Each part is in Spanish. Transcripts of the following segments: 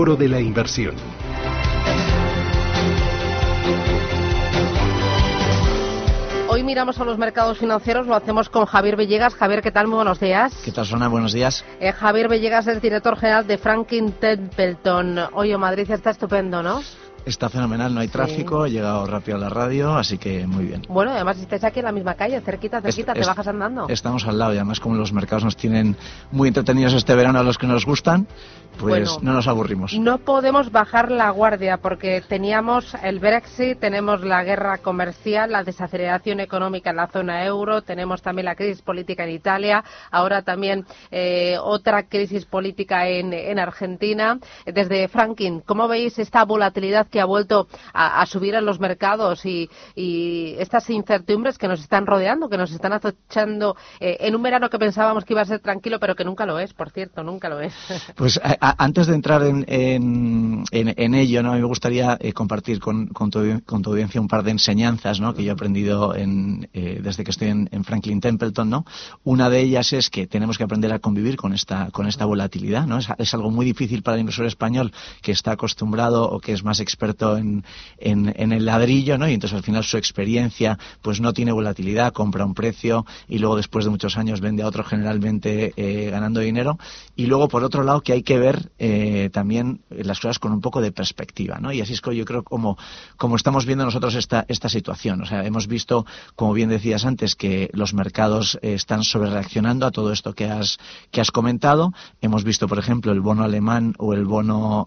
El Foro de la Inversión. Hoy miramos a los mercados financieros, lo hacemos con Javier Villegas. Javier, ¿qué tal? Muy buenos días. ¿Qué tal, Sona? Buenos días. Eh, Javier Villegas es director general de Franklin Templeton. Oye, Madrid está estupendo, ¿no? Está fenomenal, no hay tráfico, he llegado rápido a la radio, así que muy bien. Bueno, además estáis aquí en la misma calle, cerquita, cerquita, te bajas andando. Estamos al lado y además como los mercados nos tienen muy entretenidos este verano a los que nos gustan, pues no nos aburrimos. No podemos bajar la guardia porque teníamos el Brexit, tenemos la guerra comercial, la desaceleración económica en la zona euro, tenemos también la crisis política en Italia, ahora también eh, otra crisis política en, en Argentina. Desde Franklin, ¿cómo veis esta volatilidad que ha vuelto a, subir en los mercados y, estas incertidumbres que nos están rodeando, que nos están acechando eh, en un verano que pensábamos que iba a ser tranquilo, pero que nunca lo es, por cierto, nunca lo es. Pues antes de entrar en, en, ello, ¿no? a mí me gustaría eh, compartir con, con, tu, audiencia un par de enseñanzas ¿no? que yo he aprendido en, eh, desde que estoy en, Franklin Templeton. ¿no? Una de ellas es que tenemos que aprender a convivir con esta, con esta volatilidad. ¿no? Es, es algo muy difícil para el inversor español que está acostumbrado o que es más experto en, en, el ladrillo, ¿no? Y entonces al final su experiencia pues no tiene volatilidad, compra un precio y luego después de muchos años vende a otro generalmente eh, ganando dinero. Y luego por otro lado que hay que ver eh, también las cosas con un poco de perspectiva, ¿no? Y así es que yo creo como, como estamos viendo nosotros esta, esta situación. O sea, hemos visto, como bien decías antes, que los mercados eh, están sobre reaccionando a todo esto que has, que has comentado. Hemos visto, por ejemplo, el bono alemán o el bono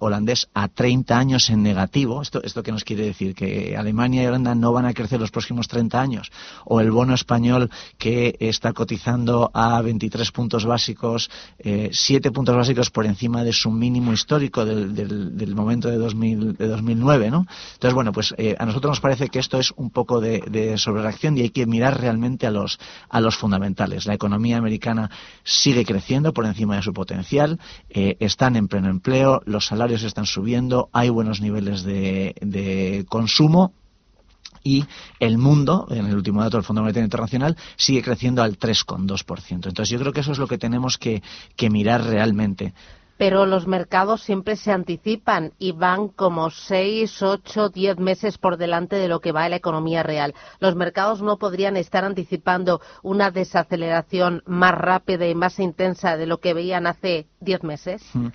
holandés a 30 años en negativo. ¿Esto, ¿Esto qué nos quiere decir? Que Alemania y Holanda no van a crecer los próximos 30 años. O el bono español que está cotizando a 23 puntos básicos, eh, 7 puntos básicos por encima de su mínimo histórico del, del, momento de, 2000, de 2009. ¿no? Entonces, bueno, pues eh, a nosotros nos parece que esto es un poco de, de sobrereacción y hay que mirar realmente a los, a los fundamentales. La economía americana sigue creciendo por encima de su potencial, eh, están en pleno empleo, los salarios están subiendo, hay buenos niveles de, consumo y el mundo, en el último dato del Fondo Monetario Internacional, sigue creciendo al 3,2%. Entonces yo creo que eso es lo que tenemos que mirar realmente pero los mercados siempre se anticipan y van como seis, ocho, diez meses por delante de lo que va en la economía real. Los mercados no podrían estar anticipando una desaceleración más rápida y más intensa de lo que veían hace diez meses. Mm.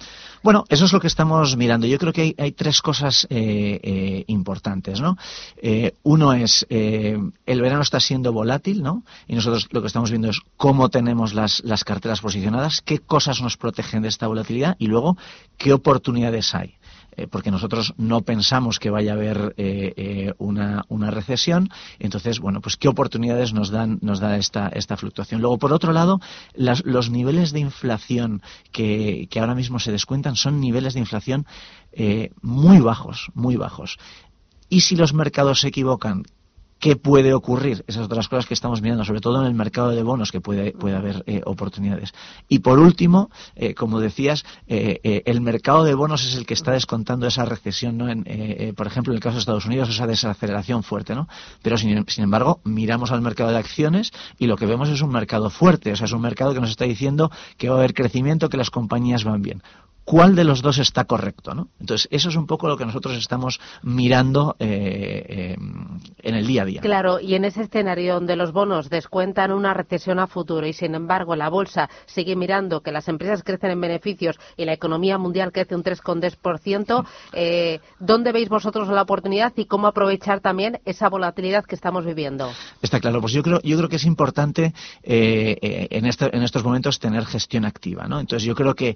Bueno, eso es lo que estamos mirando. Yo creo que hay, tres cosas eh, eh, importantes, ¿no? Eh, uno es el verano está siendo volátil, ¿no? Y nosotros lo que estamos viendo es cómo tenemos las, las carteras posicionadas, qué cosas nos protegen de esta volatilidad y luego qué oportunidades hay eh, porque nosotros no pensamos que vaya a haber eh, eh, una, recesión. Entonces, bueno, pues qué oportunidades nos dan nos da esta, esta fluctuación. Luego, por otro lado, los niveles de inflación que, que, ahora mismo se descuentan son niveles de inflación muy bajos, muy bajos. Y si los mercados se equivocan, ¿Qué puede ocurrir? Esas otras cosas que estamos mirando, sobre todo en el mercado de bonos, que puede, puede haber eh, oportunidades. Y por último, eh, como decías, eh, el mercado de bonos es el que está descontando esa recesión, ¿no? En, por ejemplo, en el caso de Estados Unidos, esa desaceleración fuerte, ¿no? Pero sin, sin, embargo, miramos al mercado de acciones y lo que vemos es un mercado fuerte, o sea, es un mercado que nos está diciendo que va a haber crecimiento, que las compañías van bien cuál de los dos está correcto, ¿no? Entonces, eso es un poco lo que nosotros estamos mirando eh, eh, en el día a día. Claro, y en ese escenario donde los bonos descuentan una recesión a futuro y, sin embargo, la bolsa sigue mirando que las empresas crecen en beneficios y la economía mundial crece un 3,2%, eh, ¿dónde veis vosotros la oportunidad y cómo aprovechar también esa volatilidad que estamos viviendo? Está claro, pues yo creo, yo creo que es importante en, este, en estos momentos tener gestión activa, ¿no? Entonces, yo creo que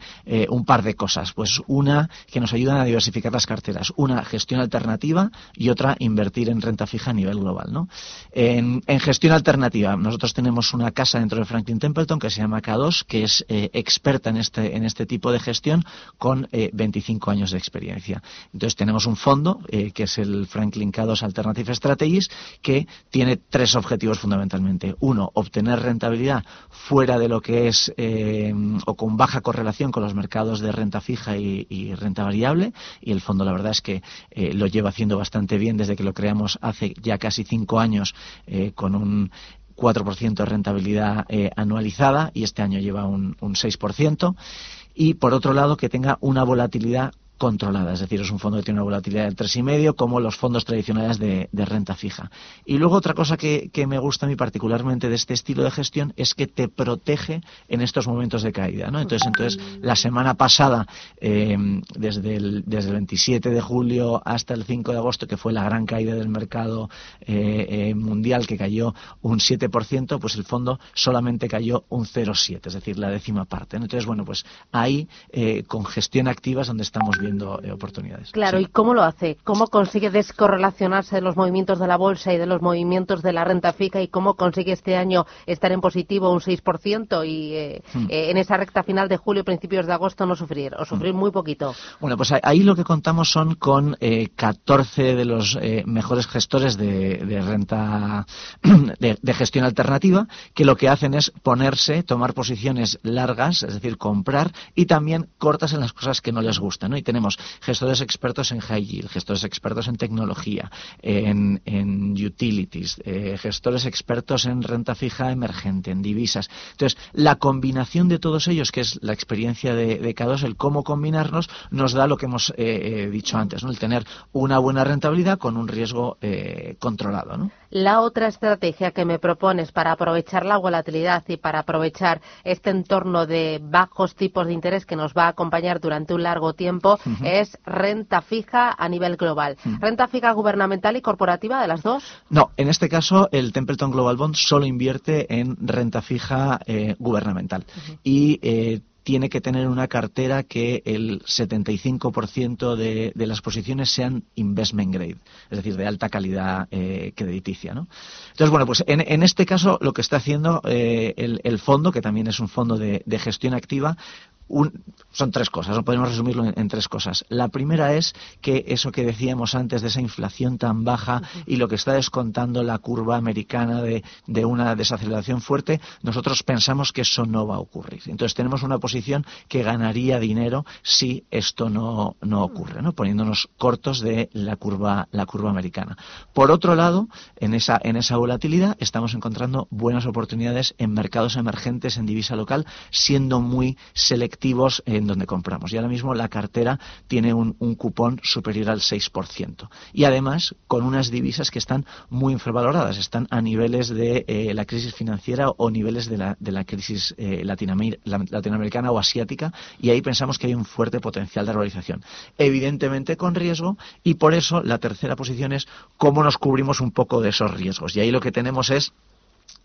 un par de cosas. Pues una que nos ayudan a diversificar las carteras. Una, gestión alternativa y otra, invertir en renta fija a nivel global. ¿no? En, gestión alternativa, nosotros tenemos una casa dentro de Franklin Templeton que se llama K2, que es eh, experta en este, en este tipo de gestión con 25 años de experiencia. Entonces tenemos un fondo que es el Franklin K2 Alternative Strategies que tiene tres objetivos fundamentalmente. Uno, obtener rentabilidad fuera de lo que es eh, o con baja correlación con los mercados de fija y, renta variable y el fondo la verdad es que eh, lo lleva haciendo bastante bien desde que lo creamos hace ya casi cinco años eh, con un 4% de rentabilidad anualizada y este año lleva un, un 6% y por otro lado que tenga una volatilidad controlada, es decir, es un fondo que tiene una volatilidad del 3,5 como los fondos tradicionales de, renta fija. Y luego otra cosa que, me gusta a mí particularmente de este estilo de gestión es que te protege en estos momentos de caída. ¿no? Entonces, entonces la semana pasada, eh, desde, el, desde el 27 de julio hasta el 5 de agosto, que fue la gran caída del mercado eh, eh, mundial, que cayó un 7%, pues el fondo solamente cayó un 0,7, es decir, la décima parte. Entonces, bueno, pues ahí, con gestión activa donde estamos viendo eh, oportunidades. Claro, ¿y cómo lo hace? ¿Cómo consigue descorrelacionarse de los movimientos de la bolsa y de los movimientos de la renta fija y cómo consigue este año estar en positivo un 6% y eh, hmm. eh, en esa recta final de julio, principios de agosto no sufrir o sufrir hmm. muy poquito? Bueno, pues ahí lo que contamos son con 14 de los mejores gestores de, renta de, de gestión alternativa que lo que hacen es ponerse, tomar posiciones largas, es decir, comprar y también cortas en las cosas que no les gustan. ¿no? Tenemos gestores expertos en high yield, gestores expertos en tecnología, en, utilities, eh, gestores expertos en renta fija emergente, en divisas. Entonces, la combinación de todos ellos, que es la experiencia de, de cada dos, el cómo combinarnos, nos da lo que hemos eh, eh, dicho antes, ¿no? el tener una buena rentabilidad con un riesgo controlado. La otra estrategia que me propones para aprovechar la volatilidad y para aprovechar este entorno de bajos tipos de interés que nos va a acompañar durante un largo tiempo es renta fija a nivel global. ¿Renta fija gubernamental y corporativa de las dos? No, en este caso el Templeton Global Bond solo invierte en renta fija eh, gubernamental. Y eh, tiene que tener una cartera que el 75% de, de las posiciones sean investment grade, es decir, de alta calidad eh, crediticia. ¿no? Entonces, bueno, pues en, este caso lo que está haciendo el, fondo, que también es un fondo de gestión activa, son tres cosas, no podemos resumirlo en, tres cosas. La primera es que eso que decíamos antes de esa inflación tan baja y lo que está descontando la curva americana de, una desaceleración fuerte, nosotros pensamos que eso no va a ocurrir. Entonces tenemos una posición que ganaría dinero si esto no, ocurre, ¿no? poniéndonos cortos de la curva, la curva americana. Por otro lado, en esa, en esa volatilidad estamos encontrando buenas oportunidades en mercados emergentes en divisa local, siendo muy selectivos en donde compramos. Y ahora mismo la cartera tiene un, cupón superior al 6%. Y además con unas divisas que están muy infravaloradas, están a niveles de eh, la crisis financiera o niveles de la, de la crisis eh, latinoamericana o asiática. Y ahí pensamos que hay un fuerte potencial de valorización. Evidentemente con riesgo y por eso la tercera posición es cómo nos cubrimos un poco de esos riesgos. Y ahí lo que tenemos es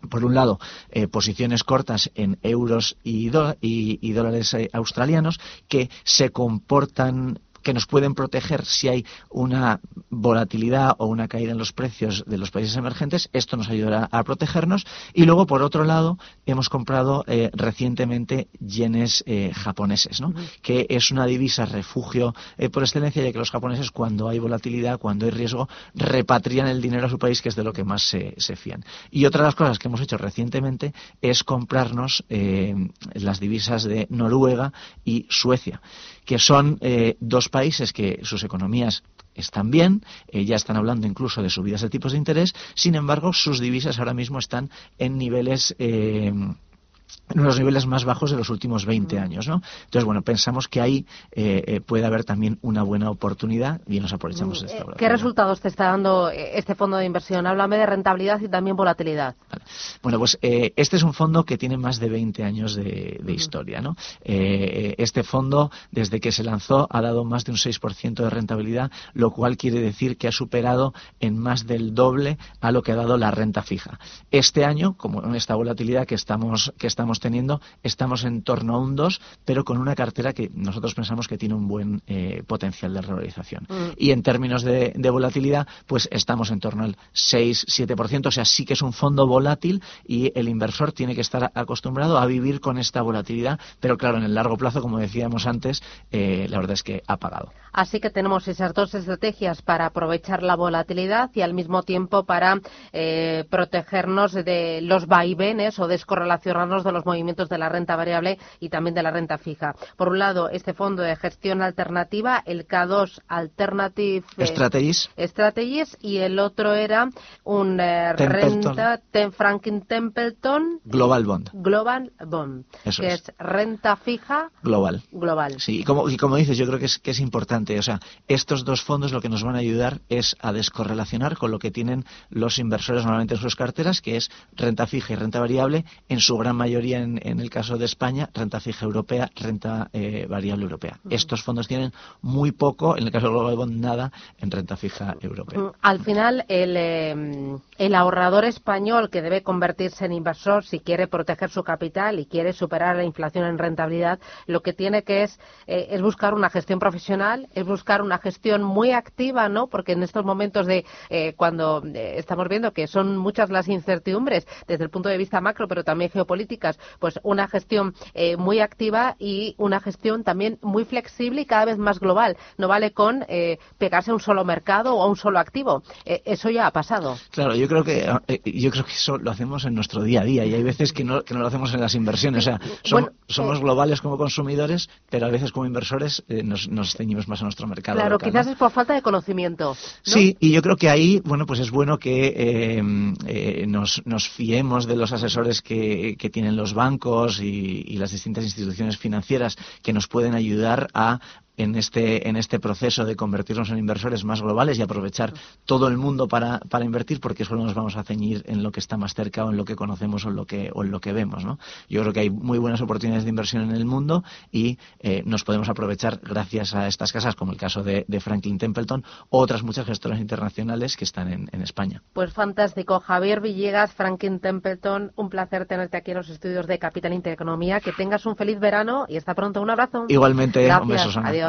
por un lado, eh, posiciones cortas en euros y, dólares eh, australianos que se comportan que nos pueden proteger si hay una volatilidad o una caída en los precios de los países emergentes. Esto nos ayudará a protegernos. Y luego, por otro lado, hemos comprado eh, recientemente yenes eh, japoneses, ¿no? que es una divisa refugio eh, por excelencia, ya que los japoneses, cuando hay volatilidad, cuando hay riesgo, repatrian el dinero a su país, que es de lo que más se, se fían. Y otra de las cosas que hemos hecho recientemente es comprarnos las divisas de Noruega y Suecia que son eh, dos países que sus economías están bien, eh, ya están hablando incluso de subidas de tipos de interés, sin embargo, sus divisas ahora mismo están en niveles. Eh, en los niveles más bajos de los últimos 20 mm. años, ¿no? Entonces, bueno, pensamos que ahí puede haber también una buena oportunidad y nos aprovechamos de esta ¿Qué resultados te está dando este fondo de inversión? Háblame de rentabilidad y también volatilidad. Bueno, pues eh, este es un fondo que tiene más de 20 años de, historia. ¿no? Eh, este fondo, desde que se lanzó, ha dado más de un 6% de rentabilidad, lo cual quiere decir que ha superado en más del doble a lo que ha dado la renta fija. Este año, como en esta volatilidad que estamos, que estamos teniendo, estamos en torno a un 2, pero con una cartera que nosotros pensamos que tiene un buen eh, potencial de revalorización. Mm. Y en términos de, de volatilidad, pues estamos en torno al 6-7%, o sea, sí que es un fondo volátil y el inversor tiene que estar acostumbrado a vivir con esta volatilidad, pero claro, en el largo plazo, como decíamos antes, eh, la verdad es que ha pagado. Así que tenemos esas dos estrategias para aprovechar la volatilidad y al mismo tiempo para eh, protegernos de los vaivenes o descorrelacionarnos de los movimientos de la renta variable y también de la renta fija. Por un lado, este fondo de gestión alternativa, el K2 Alternative eh, Strategies, Strategies y el otro era un renta Franklin Templeton Global Bond. Global Bond, que es. renta fija global. Global. Sí, y como, y como dices, yo creo que es, que es importante. O sea, estos dos fondos lo que nos van a ayudar es a descorrelacionar con lo que tienen los inversores normalmente en sus carteras, que es renta fija y renta variable, en su gran mayoría, en, el caso de España, renta fija europea, renta eh, variable europea. Estos fondos tienen muy poco, en el caso de Global Bond, nada en renta fija europea. Mm, al final, el, eh, el ahorrador español que debe convertirse en inversor si quiere proteger su capital y quiere superar la inflación en rentabilidad, lo que tiene que es, eh, es buscar una gestión profesional, es buscar una gestión muy activa, ¿no? Porque en estos momentos de eh, cuando eh, estamos viendo que son muchas las incertidumbres desde el punto de vista macro, pero también pues una gestión muy activa y una gestión también muy flexible y cada vez más global. No vale con pegarse a un solo mercado o a un solo activo. eso ya ha pasado. Claro, yo creo que yo creo que eso lo hacemos en nuestro día a día y hay veces que no, que no lo hacemos en las inversiones. O sea, somos, globales como consumidores, pero a veces como inversores eh, nos, nos, ceñimos más a nuestro mercado. Claro, quizás es por falta de conocimiento. Sí, y yo creo que ahí, bueno, pues es bueno que eh, eh, nos, nos, fiemos de los asesores que, que tienen los bancos y, y las distintas instituciones financieras que nos pueden ayudar a en este, en este proceso de convertirnos en inversores más globales y aprovechar todo el mundo para, para invertir, porque solo nos vamos a ceñir en lo que está más cerca o en lo que conocemos o en lo que, o en lo que vemos. ¿no? Yo creo que hay muy buenas oportunidades de inversión en el mundo y eh, nos podemos aprovechar gracias a estas casas, como el caso de, Franklin Templeton, o otras muchas gestoras internacionales que están en, en España. Pues fantástico. Javier Villegas, Franklin Templeton, un placer tenerte aquí en los estudios de Capital Intereconomía. Que tengas un feliz verano y hasta pronto. Un abrazo. Igualmente, Gracias. un beso, Adiós.